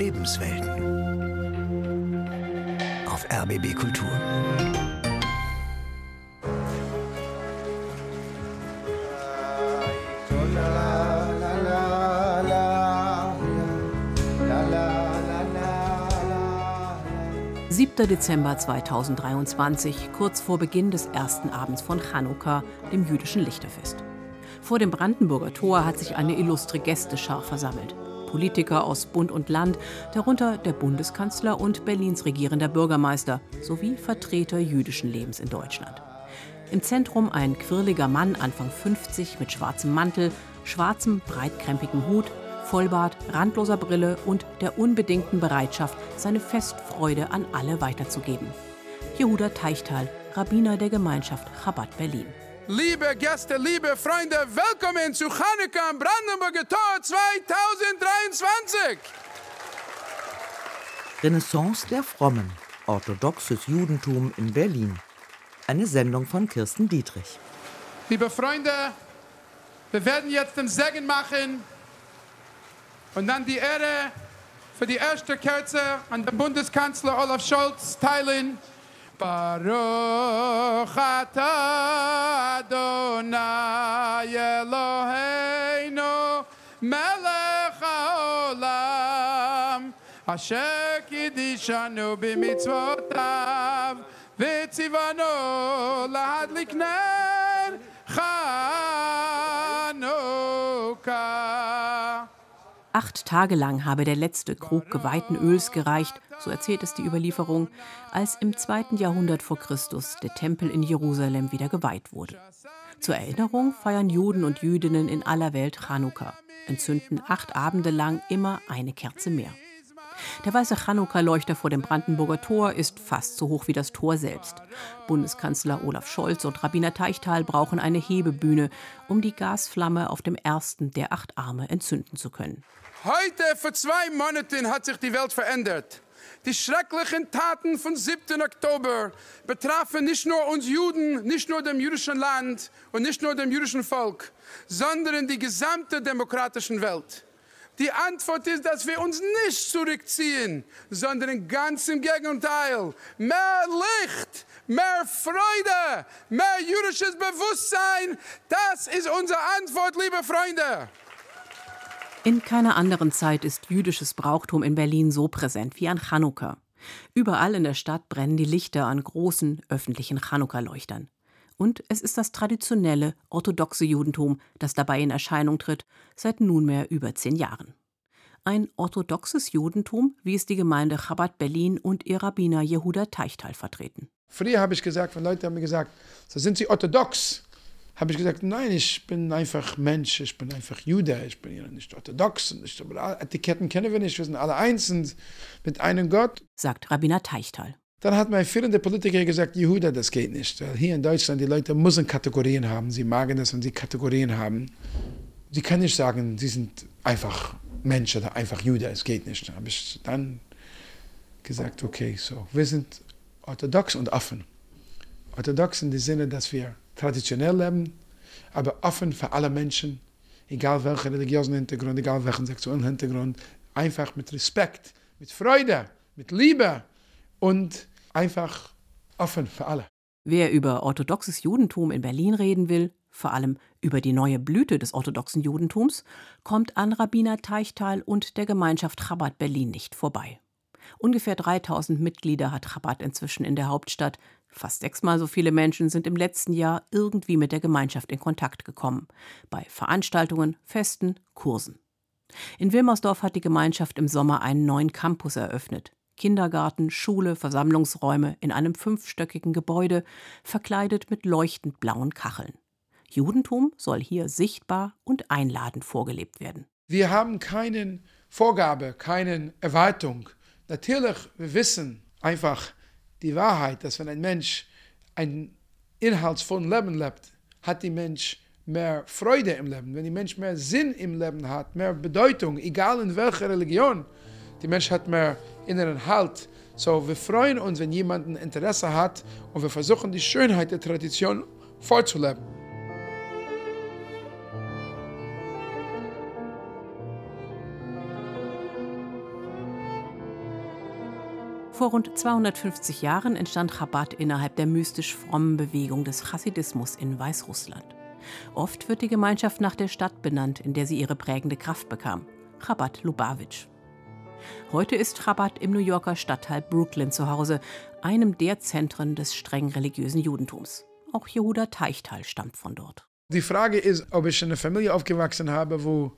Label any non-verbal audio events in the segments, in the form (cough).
Lebenswelten. Auf RBB Kultur. Dezember 2023, kurz vor Beginn des ersten Abends von Chanukka, dem jüdischen Lichterfest. Vor dem Brandenburger Tor hat sich eine illustre Gästeschar versammelt. Politiker aus Bund und Land, darunter der Bundeskanzler und Berlins regierender Bürgermeister sowie Vertreter jüdischen Lebens in Deutschland. Im Zentrum ein quirliger Mann Anfang 50 mit schwarzem Mantel, schwarzem, breitkrempigen Hut, Vollbart, randloser Brille und der unbedingten Bereitschaft, seine Festfreude an alle weiterzugeben. Jehuda Teichtal, Rabbiner der Gemeinschaft Chabad Berlin. Liebe Gäste, liebe Freunde, willkommen zu Chanukka am Brandenburger Tor 2023. Renaissance der Frommen. Orthodoxes Judentum in Berlin. Eine Sendung von Kirsten Dietrich. Liebe Freunde, wir werden jetzt den Segen machen und dann die Ehre für die erste Kerze an den Bundeskanzler Olaf Scholz teilen. Baruch atah Adonai Eloheinu melech haolam. Asher kidishanu b'mitzvotav v'tzivanu lahadlik Acht Tage lang habe der letzte Krug geweihten Öls gereicht, so erzählt es die Überlieferung, als im zweiten Jahrhundert vor Christus der Tempel in Jerusalem wieder geweiht wurde. Zur Erinnerung feiern Juden und Jüdinnen in aller Welt Chanukka, entzünden acht Abende lang immer eine Kerze mehr. Der weiße Chanukka-Leuchter vor dem Brandenburger Tor ist fast so hoch wie das Tor selbst. Bundeskanzler Olaf Scholz und Rabbiner Teichtal brauchen eine Hebebühne, um die Gasflamme auf dem ersten der acht Arme entzünden zu können. Heute, vor zwei Monaten, hat sich die Welt verändert. Die schrecklichen Taten vom 7. Oktober betrafen nicht nur uns Juden, nicht nur dem jüdischen Land und nicht nur dem jüdischen Volk, sondern die gesamte demokratische Welt. Die Antwort ist, dass wir uns nicht zurückziehen, sondern ganz im Gegenteil. Mehr Licht, mehr Freude, mehr jüdisches Bewusstsein, das ist unsere Antwort, liebe Freunde. In keiner anderen Zeit ist jüdisches Brauchtum in Berlin so präsent wie an Chanukka. Überall in der Stadt brennen die Lichter an großen öffentlichen Chanukka-Leuchtern. Und es ist das traditionelle, orthodoxe Judentum, das dabei in Erscheinung tritt, seit nunmehr über zehn Jahren. Ein orthodoxes Judentum, wie es die Gemeinde Chabad Berlin und ihr Rabbiner Jehuda Teichtal vertreten. Früher habe ich gesagt, wenn Leute haben mir gesagt, so sind sie orthodox, habe ich gesagt, nein, ich bin einfach Mensch, ich bin einfach Jude, ich bin ja nicht orthodox. Und nicht, Etiketten kennen wir nicht, wir sind alle eins und mit einem Gott. Sagt Rabbiner Teichtal. Dann hat mein führender Politiker gesagt, Jehuda, das geht nicht. Weil hier in Deutschland, die Leute müssen Kategorien haben. Sie magen das, wenn sie Kategorien haben. Sie können nicht sagen, sie sind einfach Mensch oder einfach Jude, es geht nicht. Da habe ich dann gesagt, okay, so, wir sind orthodox und offen. Orthodox in dem Sinne, dass wir traditionell leben, aber offen für alle Menschen, egal welchen religiösen Hintergrund, egal welchen sexuellen Hintergrund, einfach mit Respekt, mit Freude, mit Liebe und einfach offen für alle. Wer über orthodoxes Judentum in Berlin reden will, vor allem über die neue Blüte des orthodoxen Judentums, kommt an Rabbiner Teichtal und der Gemeinschaft Chabad Berlin nicht vorbei. Ungefähr 3000 Mitglieder hat Chabad inzwischen in der Hauptstadt. Fast sechsmal so viele Menschen sind im letzten Jahr irgendwie mit der Gemeinschaft in Kontakt gekommen. Bei Veranstaltungen, Festen, Kursen. In Wilmersdorf hat die Gemeinschaft im Sommer einen neuen Campus eröffnet. Kindergarten, Schule, Versammlungsräume in einem fünfstöckigen Gebäude, verkleidet mit leuchtend blauen Kacheln. Judentum soll hier sichtbar und einladend vorgelebt werden. Wir haben keine Vorgabe, keine Erwartung. Natürlich, wir wissen einfach die Wahrheit, dass wenn ein Mensch ein inhaltsvolles Leben lebt, hat die Mensch mehr Freude im Leben. Wenn die Mensch mehr Sinn im Leben hat, mehr Bedeutung, egal in welcher Religion, die Mensch hat mehr inneren Halt. So, wir freuen uns, wenn jemand ein Interesse hat und wir versuchen, die Schönheit der Tradition vorzuleben. Vor rund 250 Jahren entstand Chabad innerhalb der mystisch frommen Bewegung des Chassidismus in Weißrussland. Oft wird die Gemeinschaft nach der Stadt benannt, in der sie ihre prägende Kraft bekam, Chabad Lubavitch. Heute ist Chabad im New Yorker Stadtteil Brooklyn zu Hause, einem der Zentren des streng religiösen Judentums. Auch Jehuda Teichtal stammt von dort. Die Frage ist, ob ich in einer Familie aufgewachsen habe, wo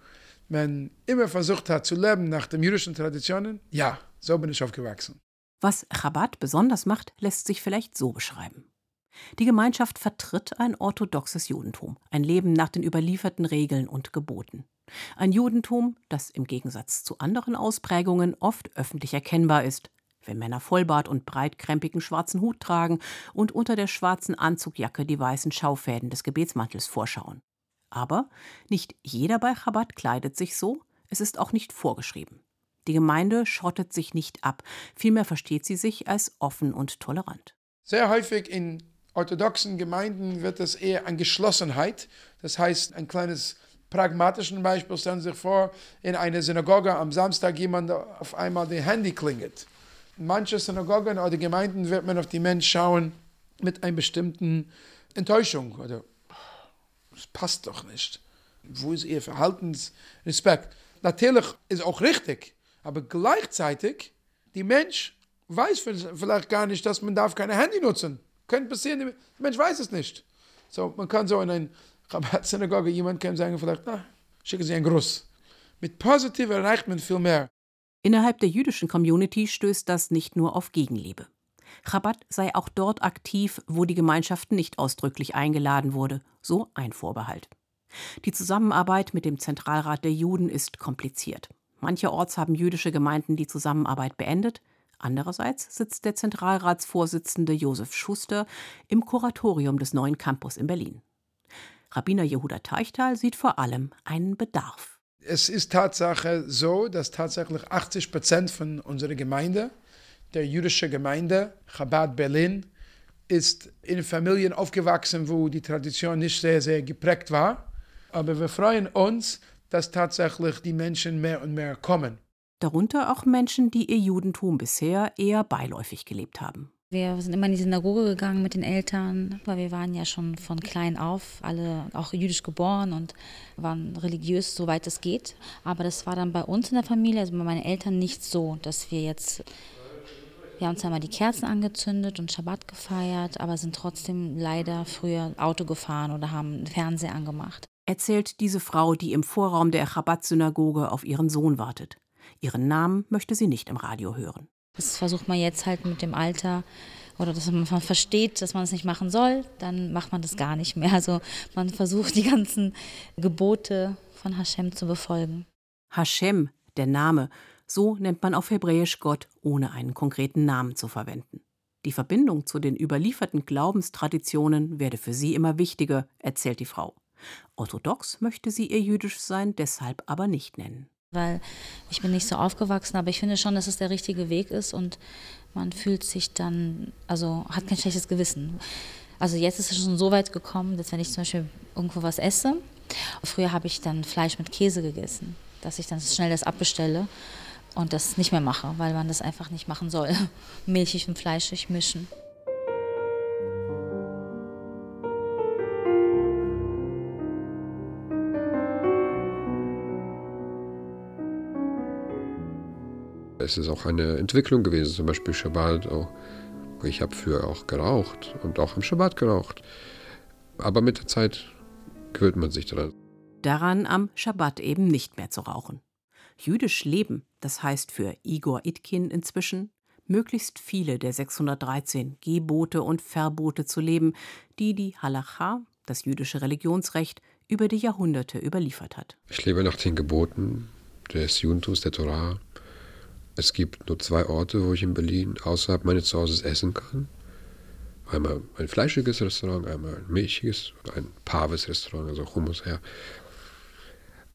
man immer versucht hat zu leben nach den jüdischen Traditionen. Ja, so bin ich aufgewachsen. Was Chabad besonders macht, lässt sich vielleicht so beschreiben. Die Gemeinschaft vertritt ein orthodoxes Judentum, ein Leben nach den überlieferten Regeln und Geboten. Ein Judentum, das im Gegensatz zu anderen Ausprägungen oft öffentlich erkennbar ist, wenn Männer Vollbart und breitkrempigen schwarzen Hut tragen und unter der schwarzen Anzugjacke die weißen Schaufäden des Gebetsmantels vorschauen. Aber nicht jeder bei Chabad kleidet sich so, es ist auch nicht vorgeschrieben. Die Gemeinde schottet sich nicht ab, vielmehr versteht sie sich als offen und tolerant. Sehr häufig in orthodoxen Gemeinden wird es eher an Geschlossenheit, das heißt ein kleines pragmatischen Beispiel, stellen Sie sich vor, in einer Synagoge am Samstag jemand auf einmal die Handy klingelt. In manchen Synagogen oder Gemeinden wird man auf die Menschen schauen mit einer bestimmten Enttäuschung oder das passt doch nicht. Wo ist Ihr Verhaltensrespekt? Natürlich ist auch richtig, aber gleichzeitig, die Mensch weiß vielleicht gar nicht, dass man darf keine Handy nutzen. Könnte passieren, der Mensch weiß es nicht. So, man kann so in einer Synagoge jemand kann sagen, vielleicht, na, schicken Sie einen Gruß. Mit positiv erreicht man viel mehr. Innerhalb der jüdischen Community stößt das nicht nur auf Gegenliebe. Chabad sei auch dort aktiv, wo die Gemeinschaft nicht ausdrücklich eingeladen wurde, so ein Vorbehalt. Die Zusammenarbeit mit dem Zentralrat der Juden ist kompliziert. Mancherorts haben jüdische Gemeinden die Zusammenarbeit beendet, andererseits sitzt der Zentralratsvorsitzende Josef Schuster im Kuratorium des neuen Campus in Berlin. Rabbiner Jehuda Teichtal sieht vor allem einen Bedarf. Es ist Tatsache so, dass tatsächlich 80 Prozent von unserer Gemeinde der jüdische Gemeinde, Chabad Berlin, ist in Familien aufgewachsen, wo die Tradition nicht sehr, sehr geprägt war. Aber wir freuen uns, dass tatsächlich die Menschen mehr und mehr kommen. Darunter auch Menschen, die ihr Judentum bisher eher beiläufig gelebt haben. Wir sind immer in die Synagoge gegangen mit den Eltern, weil wir waren ja schon von klein auf alle auch jüdisch geboren und waren religiös, soweit es geht. Aber das war dann bei uns in der Familie, also bei meinen Eltern nicht so, dass wir jetzt wir haben zwar mal die Kerzen angezündet und Schabbat gefeiert, aber sind trotzdem leider früher Auto gefahren oder haben Fernseher angemacht. Erzählt diese Frau, die im Vorraum der Chabad-Synagoge auf ihren Sohn wartet. Ihren Namen möchte sie nicht im Radio hören. Das versucht man jetzt halt mit dem Alter oder dass man versteht, dass man es nicht machen soll, dann macht man das gar nicht mehr. Also man versucht die ganzen Gebote von Hashem zu befolgen. Hashem, der Name, so nennt man auf Hebräisch Gott, ohne einen konkreten Namen zu verwenden. Die Verbindung zu den überlieferten Glaubenstraditionen werde für sie immer wichtiger, erzählt die Frau. Orthodox möchte sie ihr jüdisch sein deshalb aber nicht nennen. Weil ich bin nicht so aufgewachsen, aber ich finde schon, dass es der richtige Weg ist und man fühlt sich dann, also hat kein schlechtes Gewissen. Also jetzt ist es schon so weit gekommen, dass wenn ich zum Beispiel irgendwo was esse, früher habe ich dann Fleisch mit Käse gegessen, dass ich dann schnell das abbestelle und das nicht mehr mache, weil man das einfach nicht machen soll. (laughs) Milchig und fleischig mischen. Es ist auch eine Entwicklung gewesen, zum Beispiel Shabbat. Auch. Ich habe früher auch geraucht und auch am Shabbat geraucht. Aber mit der Zeit gewöhnt man sich daran. Daran am Shabbat eben nicht mehr zu rauchen jüdisch leben, das heißt für Igor Itkin inzwischen, möglichst viele der 613 Gebote und Verbote zu leben, die die Halacha, das jüdische Religionsrecht, über die Jahrhunderte überliefert hat. Ich lebe nach den Geboten des Judentums, der Torah. Es gibt nur zwei Orte, wo ich in Berlin außerhalb meines Zuhauses essen kann. Einmal ein fleischiges Restaurant, einmal ein milchiges ein paves Restaurant, also Hummus her.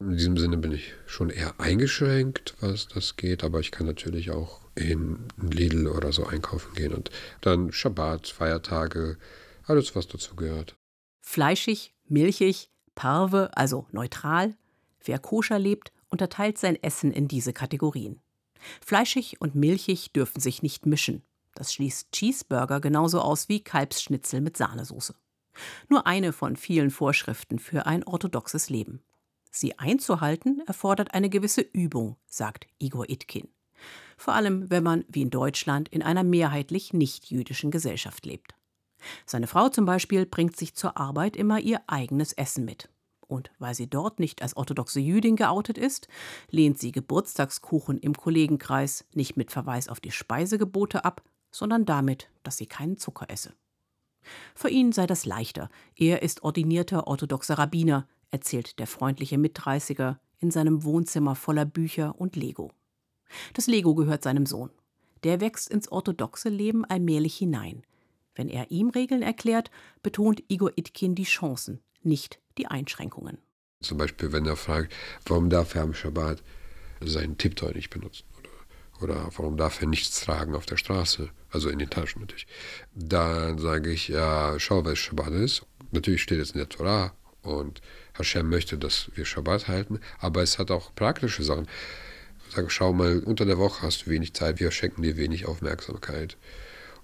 In diesem Sinne bin ich schon eher eingeschränkt, was das geht, aber ich kann natürlich auch in Lidl oder so einkaufen gehen und dann Schabbat, Feiertage, alles, was dazu gehört. Fleischig, milchig, parve, also neutral. Wer koscher lebt, unterteilt sein Essen in diese Kategorien. Fleischig und milchig dürfen sich nicht mischen. Das schließt Cheeseburger genauso aus wie Kalbsschnitzel mit Sahnesoße. Nur eine von vielen Vorschriften für ein orthodoxes Leben. Sie einzuhalten erfordert eine gewisse Übung, sagt Igor Itkin. Vor allem, wenn man, wie in Deutschland, in einer mehrheitlich nicht-jüdischen Gesellschaft lebt. Seine Frau zum Beispiel bringt sich zur Arbeit immer ihr eigenes Essen mit. Und weil sie dort nicht als orthodoxe Jüdin geoutet ist, lehnt sie Geburtstagskuchen im Kollegenkreis nicht mit Verweis auf die Speisegebote ab, sondern damit, dass sie keinen Zucker esse. Für ihn sei das leichter. Er ist ordinierter orthodoxer Rabbiner, erzählt der freundliche Mitdreißiger in seinem Wohnzimmer voller Bücher und Lego. Das Lego gehört seinem Sohn. Der wächst ins orthodoxe Leben allmählich hinein. Wenn er ihm Regeln erklärt, betont Igor Itkin die Chancen, nicht die Einschränkungen. Zum Beispiel, wenn er fragt, warum darf er am Schabbat seinen Tipptoy nicht benutzen? Oder, oder warum darf er nichts tragen auf der Straße? Also in den Taschen natürlich. Dann sage ich, ja, schau, was Schabbat ist. Natürlich steht es in der Torah und Hashem möchte, dass wir Schabbat halten, aber es hat auch praktische Sachen. Sage, schau mal, unter der Woche hast du wenig Zeit, wir schenken dir wenig Aufmerksamkeit.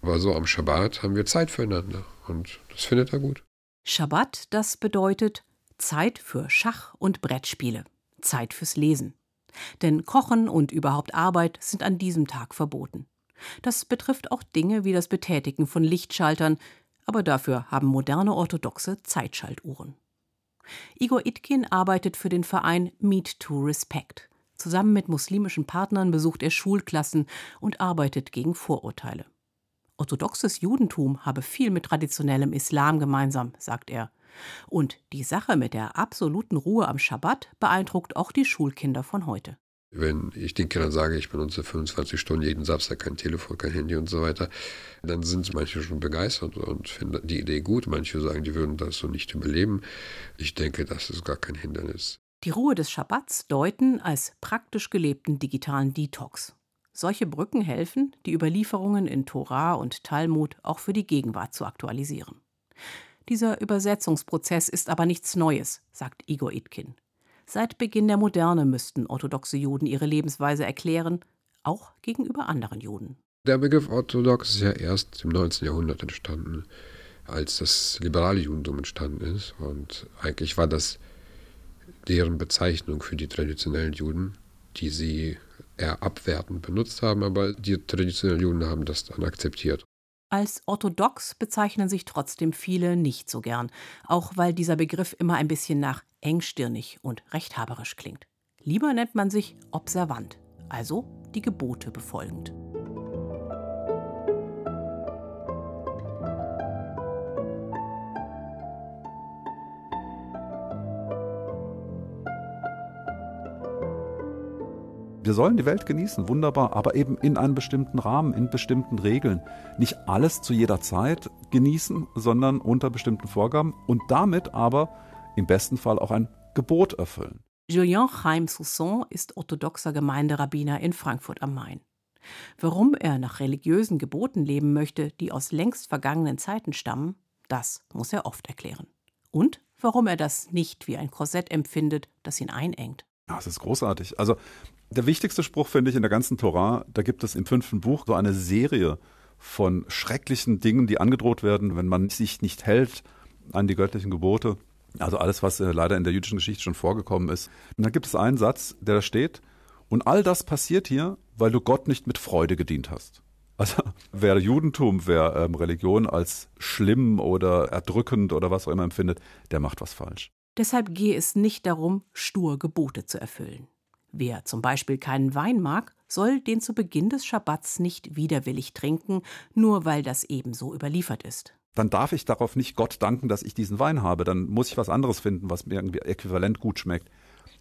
Aber so am Schabbat haben wir Zeit füreinander und das findet er gut. Schabbat, das bedeutet Zeit für Schach und Brettspiele, Zeit fürs Lesen. Denn Kochen und überhaupt Arbeit sind an diesem Tag verboten. Das betrifft auch Dinge wie das Betätigen von Lichtschaltern, aber dafür haben moderne orthodoxe Zeitschaltuhren. Igor Itkin arbeitet für den Verein Meet to Respect. Zusammen mit muslimischen Partnern besucht er Schulklassen und arbeitet gegen Vorurteile. Orthodoxes Judentum habe viel mit traditionellem Islam gemeinsam, sagt er. Und die Sache mit der absoluten Ruhe am Schabbat beeindruckt auch die Schulkinder von heute. Wenn ich den Kindern sage, ich benutze 25 Stunden jeden Samstag kein Telefon, kein Handy und so weiter, dann sind manche schon begeistert und finden die Idee gut. Manche sagen, die würden das so nicht überleben. Ich denke, das ist gar kein Hindernis. Die Ruhe des Schabbats deuten als praktisch gelebten digitalen Detox. Solche Brücken helfen, die Überlieferungen in Torah und Talmud auch für die Gegenwart zu aktualisieren. Dieser Übersetzungsprozess ist aber nichts Neues, sagt Igor Itkin. Seit Beginn der Moderne müssten orthodoxe Juden ihre Lebensweise erklären, auch gegenüber anderen Juden. Der Begriff orthodox ist ja erst im 19. Jahrhundert entstanden, als das liberale Judentum entstanden ist. Und eigentlich war das deren Bezeichnung für die traditionellen Juden, die sie eher abwertend benutzt haben, aber die traditionellen Juden haben das dann akzeptiert. Als orthodox bezeichnen sich trotzdem viele nicht so gern, auch weil dieser Begriff immer ein bisschen nach engstirnig und rechthaberisch klingt. Lieber nennt man sich observant, also die Gebote befolgend. Wir sollen die Welt genießen, wunderbar, aber eben in einem bestimmten Rahmen, in bestimmten Regeln. Nicht alles zu jeder Zeit genießen, sondern unter bestimmten Vorgaben und damit aber im besten Fall auch ein Gebot erfüllen. Julien Chaim Sousson ist orthodoxer Gemeinderabbiner in Frankfurt am Main. Warum er nach religiösen Geboten leben möchte, die aus längst vergangenen Zeiten stammen, das muss er oft erklären. Und warum er das nicht wie ein Korsett empfindet, das ihn einengt. Ja, das ist großartig. Also der wichtigste Spruch finde ich in der ganzen Torah, da gibt es im fünften Buch so eine Serie von schrecklichen Dingen, die angedroht werden, wenn man sich nicht hält an die göttlichen Gebote. Also alles, was äh, leider in der jüdischen Geschichte schon vorgekommen ist. Und dann gibt es einen Satz, der da steht, und all das passiert hier, weil du Gott nicht mit Freude gedient hast. Also (laughs) wer Judentum, wer ähm, Religion als schlimm oder erdrückend oder was auch immer empfindet, der macht was falsch. Deshalb gehe es nicht darum, stur Gebote zu erfüllen. Wer zum Beispiel keinen Wein mag, soll den zu Beginn des Schabbats nicht widerwillig trinken, nur weil das ebenso überliefert ist. Dann darf ich darauf nicht Gott danken, dass ich diesen Wein habe. Dann muss ich was anderes finden, was mir irgendwie äquivalent gut schmeckt.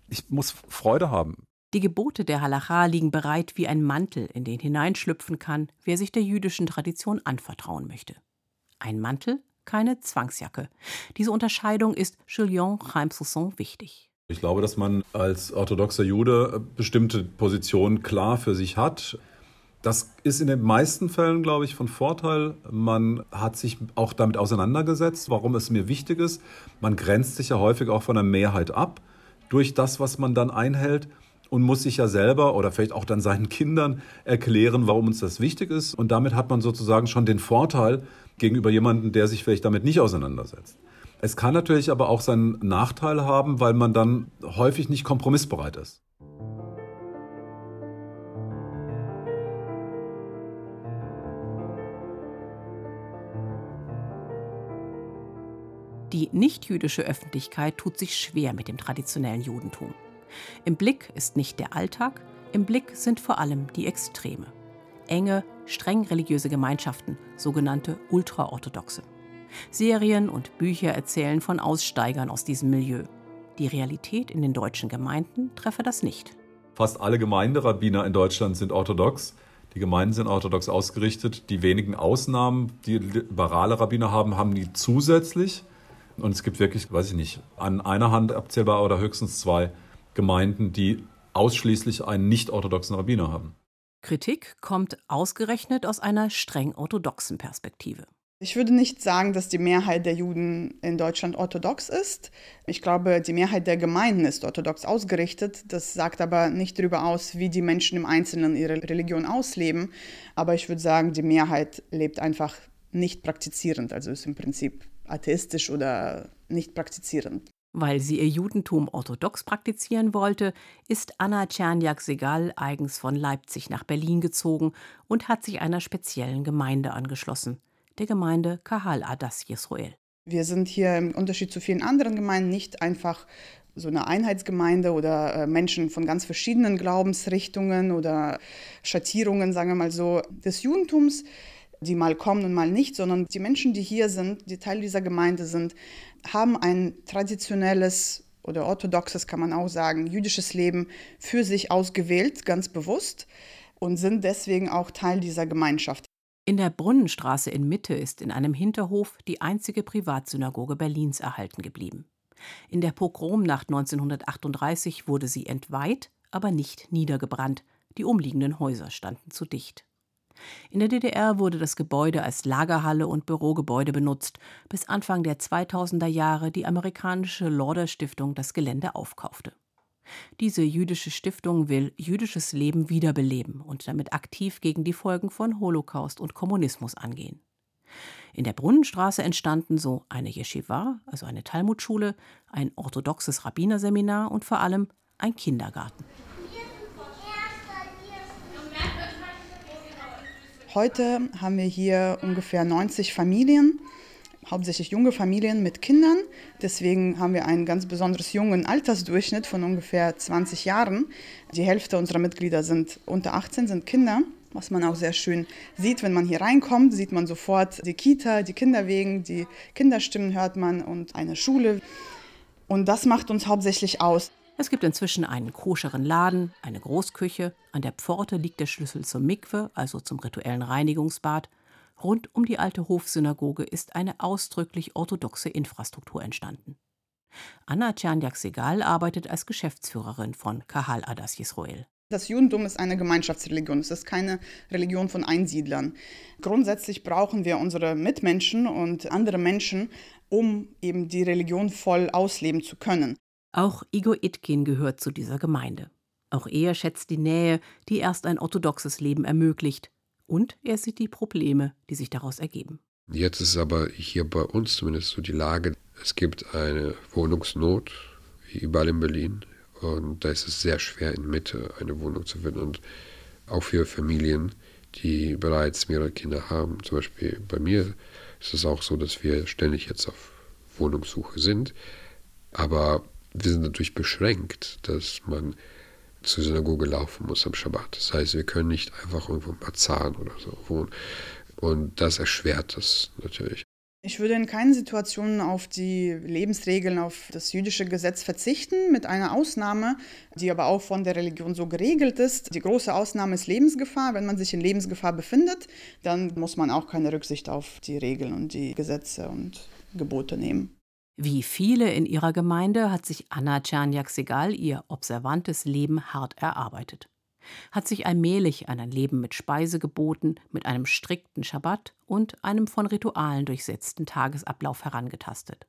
Ich muss Freude haben. Die Gebote der Halacha liegen bereit wie ein Mantel, in den hineinschlüpfen kann, wer sich der jüdischen Tradition anvertrauen möchte. Ein Mantel, keine Zwangsjacke. Diese Unterscheidung ist Julien Chaim Sousson wichtig. Ich glaube, dass man als orthodoxer Jude bestimmte Positionen klar für sich hat. Das ist in den meisten Fällen, glaube ich, von Vorteil. Man hat sich auch damit auseinandergesetzt, warum es mir wichtig ist. Man grenzt sich ja häufig auch von der Mehrheit ab durch das, was man dann einhält. Und muss sich ja selber oder vielleicht auch dann seinen Kindern erklären, warum uns das wichtig ist. Und damit hat man sozusagen schon den Vorteil gegenüber jemandem, der sich vielleicht damit nicht auseinandersetzt. Es kann natürlich aber auch seinen Nachteil haben, weil man dann häufig nicht kompromissbereit ist. Die nichtjüdische Öffentlichkeit tut sich schwer mit dem traditionellen Judentum. Im Blick ist nicht der Alltag, im Blick sind vor allem die Extreme. Enge, streng religiöse Gemeinschaften, sogenannte Ultraorthodoxe. Serien und Bücher erzählen von Aussteigern aus diesem Milieu. Die Realität in den deutschen Gemeinden treffe das nicht. Fast alle Gemeinderabbiner in Deutschland sind orthodox. Die Gemeinden sind orthodox ausgerichtet. Die wenigen Ausnahmen, die liberale Rabbiner haben, haben die zusätzlich. Und es gibt wirklich, weiß ich nicht, an einer Hand abzählbar oder höchstens zwei Gemeinden, die ausschließlich einen nicht-orthodoxen Rabbiner haben. Kritik kommt ausgerechnet aus einer streng orthodoxen Perspektive. Ich würde nicht sagen, dass die Mehrheit der Juden in Deutschland orthodox ist. Ich glaube, die Mehrheit der Gemeinden ist orthodox ausgerichtet. Das sagt aber nicht darüber aus, wie die Menschen im Einzelnen ihre Religion ausleben. Aber ich würde sagen, die Mehrheit lebt einfach nicht praktizierend, also ist im Prinzip atheistisch oder nicht praktizierend. Weil sie ihr Judentum orthodox praktizieren wollte, ist Anna Czerniak-Segal eigens von Leipzig nach Berlin gezogen und hat sich einer speziellen Gemeinde angeschlossen, der Gemeinde Kahal Adas Yisroel. Wir sind hier im Unterschied zu vielen anderen Gemeinden nicht einfach so eine Einheitsgemeinde oder äh, Menschen von ganz verschiedenen Glaubensrichtungen oder Schattierungen, sagen wir mal so, des Judentums die mal kommen und mal nicht, sondern die Menschen, die hier sind, die Teil dieser Gemeinde sind, haben ein traditionelles oder orthodoxes, kann man auch sagen, jüdisches Leben für sich ausgewählt, ganz bewusst und sind deswegen auch Teil dieser Gemeinschaft. In der Brunnenstraße in Mitte ist in einem Hinterhof die einzige Privatsynagoge Berlins erhalten geblieben. In der Pogromnacht 1938 wurde sie entweiht, aber nicht niedergebrannt. Die umliegenden Häuser standen zu dicht. In der DDR wurde das Gebäude als Lagerhalle und Bürogebäude benutzt, bis Anfang der 2000er Jahre die amerikanische Lauder Stiftung das Gelände aufkaufte. Diese jüdische Stiftung will jüdisches Leben wiederbeleben und damit aktiv gegen die Folgen von Holocaust und Kommunismus angehen. In der Brunnenstraße entstanden so eine Yeshiva, also eine Talmudschule, ein orthodoxes Rabbinerseminar und vor allem ein Kindergarten. Heute haben wir hier ungefähr 90 Familien, hauptsächlich junge Familien mit Kindern. Deswegen haben wir einen ganz besonders jungen Altersdurchschnitt von ungefähr 20 Jahren. Die Hälfte unserer Mitglieder sind unter 18, sind Kinder. Was man auch sehr schön sieht, wenn man hier reinkommt, sieht man sofort die Kita, die Kinderwegen, die Kinderstimmen hört man und eine Schule. Und das macht uns hauptsächlich aus. Es gibt inzwischen einen koscheren Laden, eine Großküche, an der Pforte liegt der Schlüssel zum Mikwe, also zum rituellen Reinigungsbad. Rund um die alte Hofsynagoge ist eine ausdrücklich orthodoxe Infrastruktur entstanden. Anna Czerniak-Segal arbeitet als Geschäftsführerin von Kahal Adas Yisroel. Das Judentum ist eine Gemeinschaftsreligion, es ist keine Religion von Einsiedlern. Grundsätzlich brauchen wir unsere Mitmenschen und andere Menschen, um eben die Religion voll ausleben zu können. Auch Igor Itkin gehört zu dieser Gemeinde. Auch er schätzt die Nähe, die erst ein orthodoxes Leben ermöglicht. Und er sieht die Probleme, die sich daraus ergeben. Jetzt ist aber hier bei uns zumindest so die Lage, es gibt eine Wohnungsnot, wie überall in Berlin. Und da ist es sehr schwer, in Mitte eine Wohnung zu finden. Und auch für Familien, die bereits mehrere Kinder haben. Zum Beispiel bei mir ist es auch so, dass wir ständig jetzt auf Wohnungssuche sind. Aber wir sind natürlich beschränkt, dass man zur Synagoge laufen muss am Schabbat. Das heißt, wir können nicht einfach irgendwo im Bazar oder so wohnen. Und das erschwert das natürlich. Ich würde in keinen Situationen auf die Lebensregeln, auf das jüdische Gesetz verzichten, mit einer Ausnahme, die aber auch von der Religion so geregelt ist. Die große Ausnahme ist Lebensgefahr. Wenn man sich in Lebensgefahr befindet, dann muss man auch keine Rücksicht auf die Regeln und die Gesetze und Gebote nehmen. Wie viele in ihrer Gemeinde hat sich Anna Czerniak-Segal ihr observantes Leben hart erarbeitet. Hat sich allmählich an ein Leben mit Speisegeboten, mit einem strikten Schabbat und einem von Ritualen durchsetzten Tagesablauf herangetastet.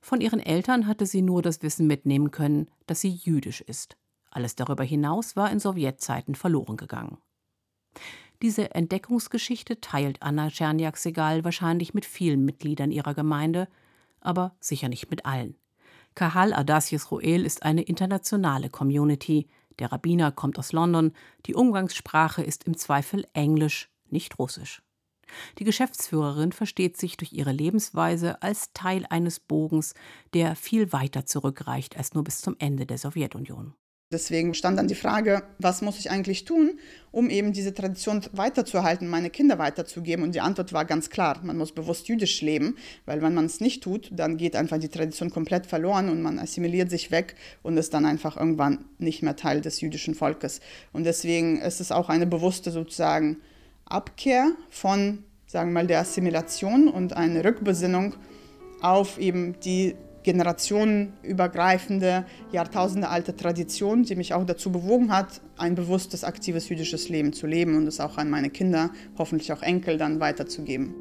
Von ihren Eltern hatte sie nur das Wissen mitnehmen können, dass sie jüdisch ist. Alles darüber hinaus war in Sowjetzeiten verloren gegangen. Diese Entdeckungsgeschichte teilt Anna Czerniak-Segal wahrscheinlich mit vielen Mitgliedern ihrer Gemeinde, aber sicher nicht mit allen. Kahal Adasis Roel ist eine internationale Community. Der Rabbiner kommt aus London. Die Umgangssprache ist im Zweifel Englisch, nicht Russisch. Die Geschäftsführerin versteht sich durch ihre Lebensweise als Teil eines Bogens, der viel weiter zurückreicht als nur bis zum Ende der Sowjetunion. Deswegen stand dann die Frage, was muss ich eigentlich tun, um eben diese Tradition weiterzuerhalten, meine Kinder weiterzugeben? Und die Antwort war ganz klar, man muss bewusst jüdisch leben, weil wenn man es nicht tut, dann geht einfach die Tradition komplett verloren und man assimiliert sich weg und ist dann einfach irgendwann nicht mehr Teil des jüdischen Volkes. Und deswegen ist es auch eine bewusste sozusagen Abkehr von, sagen wir mal, der Assimilation und eine Rückbesinnung auf eben die generationenübergreifende, jahrtausendealte Tradition, die mich auch dazu bewogen hat, ein bewusstes, aktives jüdisches Leben zu leben und es auch an meine Kinder, hoffentlich auch Enkel, dann weiterzugeben.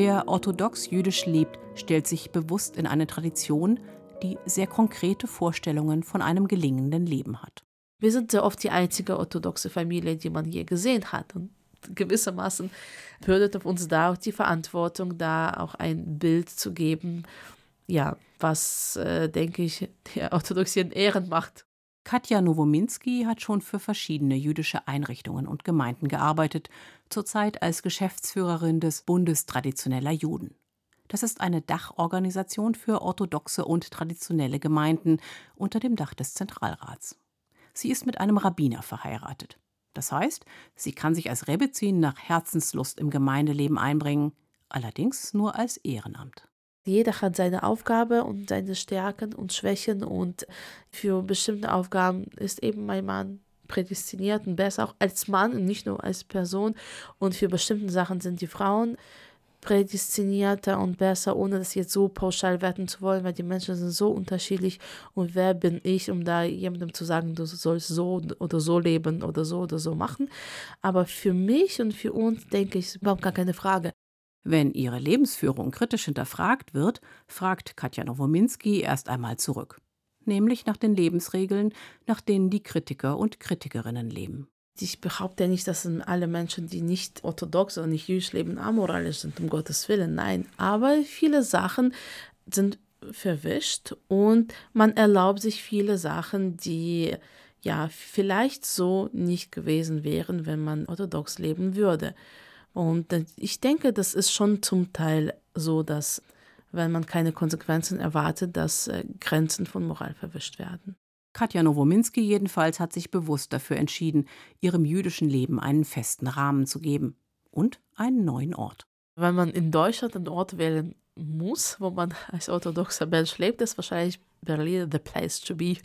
Wer orthodox jüdisch lebt, stellt sich bewusst in eine Tradition, die sehr konkrete Vorstellungen von einem gelingenden Leben hat. Wir sind sehr oft die einzige orthodoxe Familie, die man je gesehen hat. Und gewissermaßen bürdet auf uns da auch die Verantwortung, da auch ein Bild zu geben, ja, was, äh, denke ich, der Orthodoxie in Ehren macht. Katja Nowominski hat schon für verschiedene jüdische Einrichtungen und Gemeinden gearbeitet, zurzeit als Geschäftsführerin des Bundes traditioneller Juden. Das ist eine Dachorganisation für orthodoxe und traditionelle Gemeinden unter dem Dach des Zentralrats. Sie ist mit einem Rabbiner verheiratet. Das heißt, sie kann sich als Rebbezin nach Herzenslust im Gemeindeleben einbringen, allerdings nur als Ehrenamt. Jeder hat seine Aufgabe und seine Stärken und Schwächen und für bestimmte Aufgaben ist eben mein Mann prädestiniert und besser auch als Mann und nicht nur als Person und für bestimmte Sachen sind die Frauen prädestinierter und besser, ohne das jetzt so pauschal werten zu wollen, weil die Menschen sind so unterschiedlich und wer bin ich, um da jemandem zu sagen, du sollst so oder so leben oder so oder so machen. Aber für mich und für uns denke ich, ist überhaupt gar keine Frage. Wenn ihre Lebensführung kritisch hinterfragt wird, fragt Katja Nowominski erst einmal zurück. Nämlich nach den Lebensregeln, nach denen die Kritiker und Kritikerinnen leben. Ich behaupte nicht, dass alle Menschen, die nicht orthodox oder nicht jüdisch leben, amoralisch sind, um Gottes Willen. Nein, aber viele Sachen sind verwischt und man erlaubt sich viele Sachen, die ja vielleicht so nicht gewesen wären, wenn man orthodox leben würde. Und ich denke, das ist schon zum Teil so, dass wenn man keine Konsequenzen erwartet, dass äh, Grenzen von Moral verwischt werden. Katja Nowominski jedenfalls hat sich bewusst dafür entschieden, ihrem jüdischen Leben einen festen Rahmen zu geben und einen neuen Ort. Wenn man in Deutschland einen Ort wählen muss, wo man als orthodoxer Mensch lebt, ist wahrscheinlich Berlin the place to be,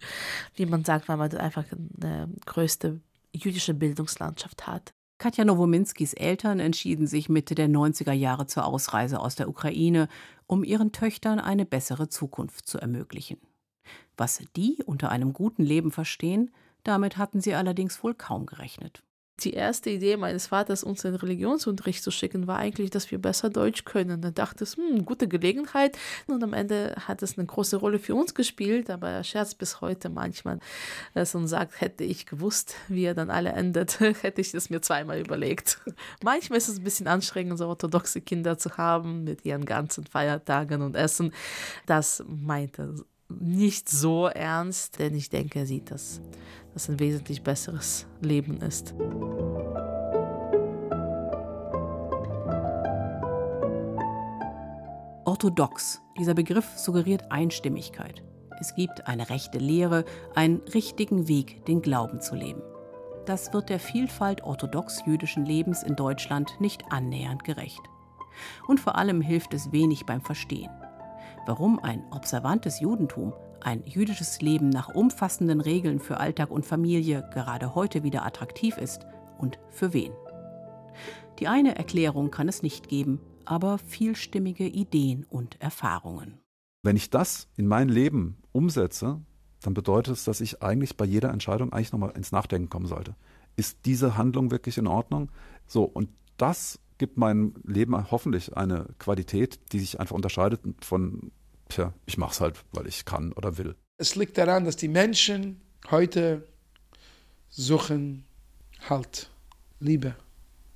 wie man sagt, weil man einfach eine größte jüdische Bildungslandschaft hat. Katja Nowominskis Eltern entschieden sich Mitte der 90er Jahre zur Ausreise aus der Ukraine, um ihren Töchtern eine bessere Zukunft zu ermöglichen. Was die unter einem guten Leben verstehen, damit hatten sie allerdings wohl kaum gerechnet. Die erste Idee meines Vaters, uns in Religionsunterricht zu schicken, war eigentlich, dass wir besser Deutsch können. Da dachte ich, hm, gute Gelegenheit. Und am Ende hat es eine große Rolle für uns gespielt, aber er scherzt bis heute manchmal es und sagt, hätte ich gewusst, wie er dann alle endet, (laughs) hätte ich es mir zweimal überlegt. (laughs) Manchmal ist es ein bisschen anstrengend, so orthodoxe Kinder zu haben mit ihren ganzen Feiertagen und Essen. Das meinte nicht so ernst, denn ich denke, er sieht, dass das ein wesentlich besseres Leben ist. Orthodox. Dieser Begriff suggeriert Einstimmigkeit. Es gibt eine rechte Lehre, einen richtigen Weg, den Glauben zu leben. Das wird der Vielfalt orthodox-jüdischen Lebens in Deutschland nicht annähernd gerecht. Und vor allem hilft es wenig beim Verstehen warum ein observantes Judentum, ein jüdisches Leben nach umfassenden Regeln für Alltag und Familie gerade heute wieder attraktiv ist und für wen. Die eine Erklärung kann es nicht geben, aber vielstimmige Ideen und Erfahrungen. Wenn ich das in mein Leben umsetze, dann bedeutet es, dass ich eigentlich bei jeder Entscheidung eigentlich nochmal ins Nachdenken kommen sollte. ist diese Handlung wirklich in Ordnung? So, und das gibt meinem Leben hoffentlich eine Qualität, die sich einfach unterscheidet von, tja, ich mach's halt, weil ich kann oder will. Es liegt daran, dass die Menschen heute suchen Halt, Liebe,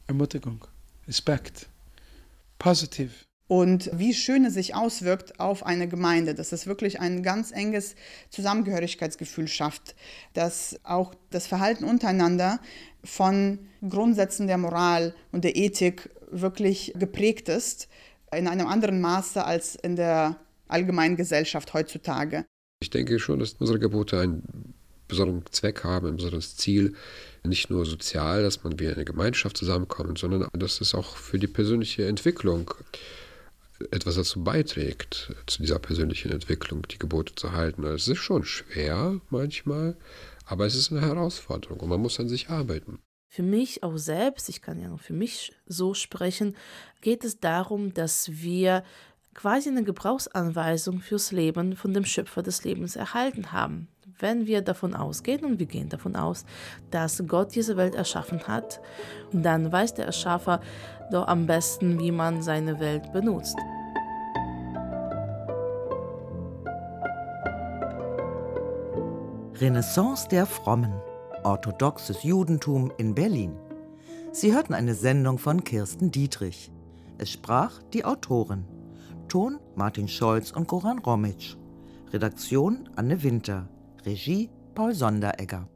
Ermutigung, Respekt, positiv. Und wie schön es sich auswirkt auf eine Gemeinde, dass es wirklich ein ganz enges Zusammengehörigkeitsgefühl schafft, dass auch das Verhalten untereinander von Grundsätzen der Moral und der Ethik wirklich geprägt ist, in einem anderen Maße als in der allgemeinen Gesellschaft heutzutage. Ich denke schon, dass unsere Gebote einen besonderen Zweck haben, ein besonderes Ziel, nicht nur sozial, dass man wie eine Gemeinschaft zusammenkommt, sondern dass es auch für die persönliche Entwicklung etwas dazu beiträgt, zu dieser persönlichen Entwicklung die Gebote zu halten. Also es ist schon schwer manchmal, aber es ist eine Herausforderung und man muss an sich arbeiten. Für mich auch selbst, ich kann ja nur für mich so sprechen, geht es darum, dass wir quasi eine Gebrauchsanweisung fürs Leben von dem Schöpfer des Lebens erhalten haben. Wenn wir davon ausgehen, und wir gehen davon aus, dass Gott diese Welt erschaffen hat, dann weiß der Erschaffer doch am besten, wie man seine Welt benutzt. Renaissance der Frommen. Orthodoxes Judentum in Berlin. Sie hörten eine Sendung von Kirsten Dietrich. Es sprach die Autorin. Ton Martin Scholz und Goran Romitsch. Redaktion Anne Winter. Regie Paul Sonderegger.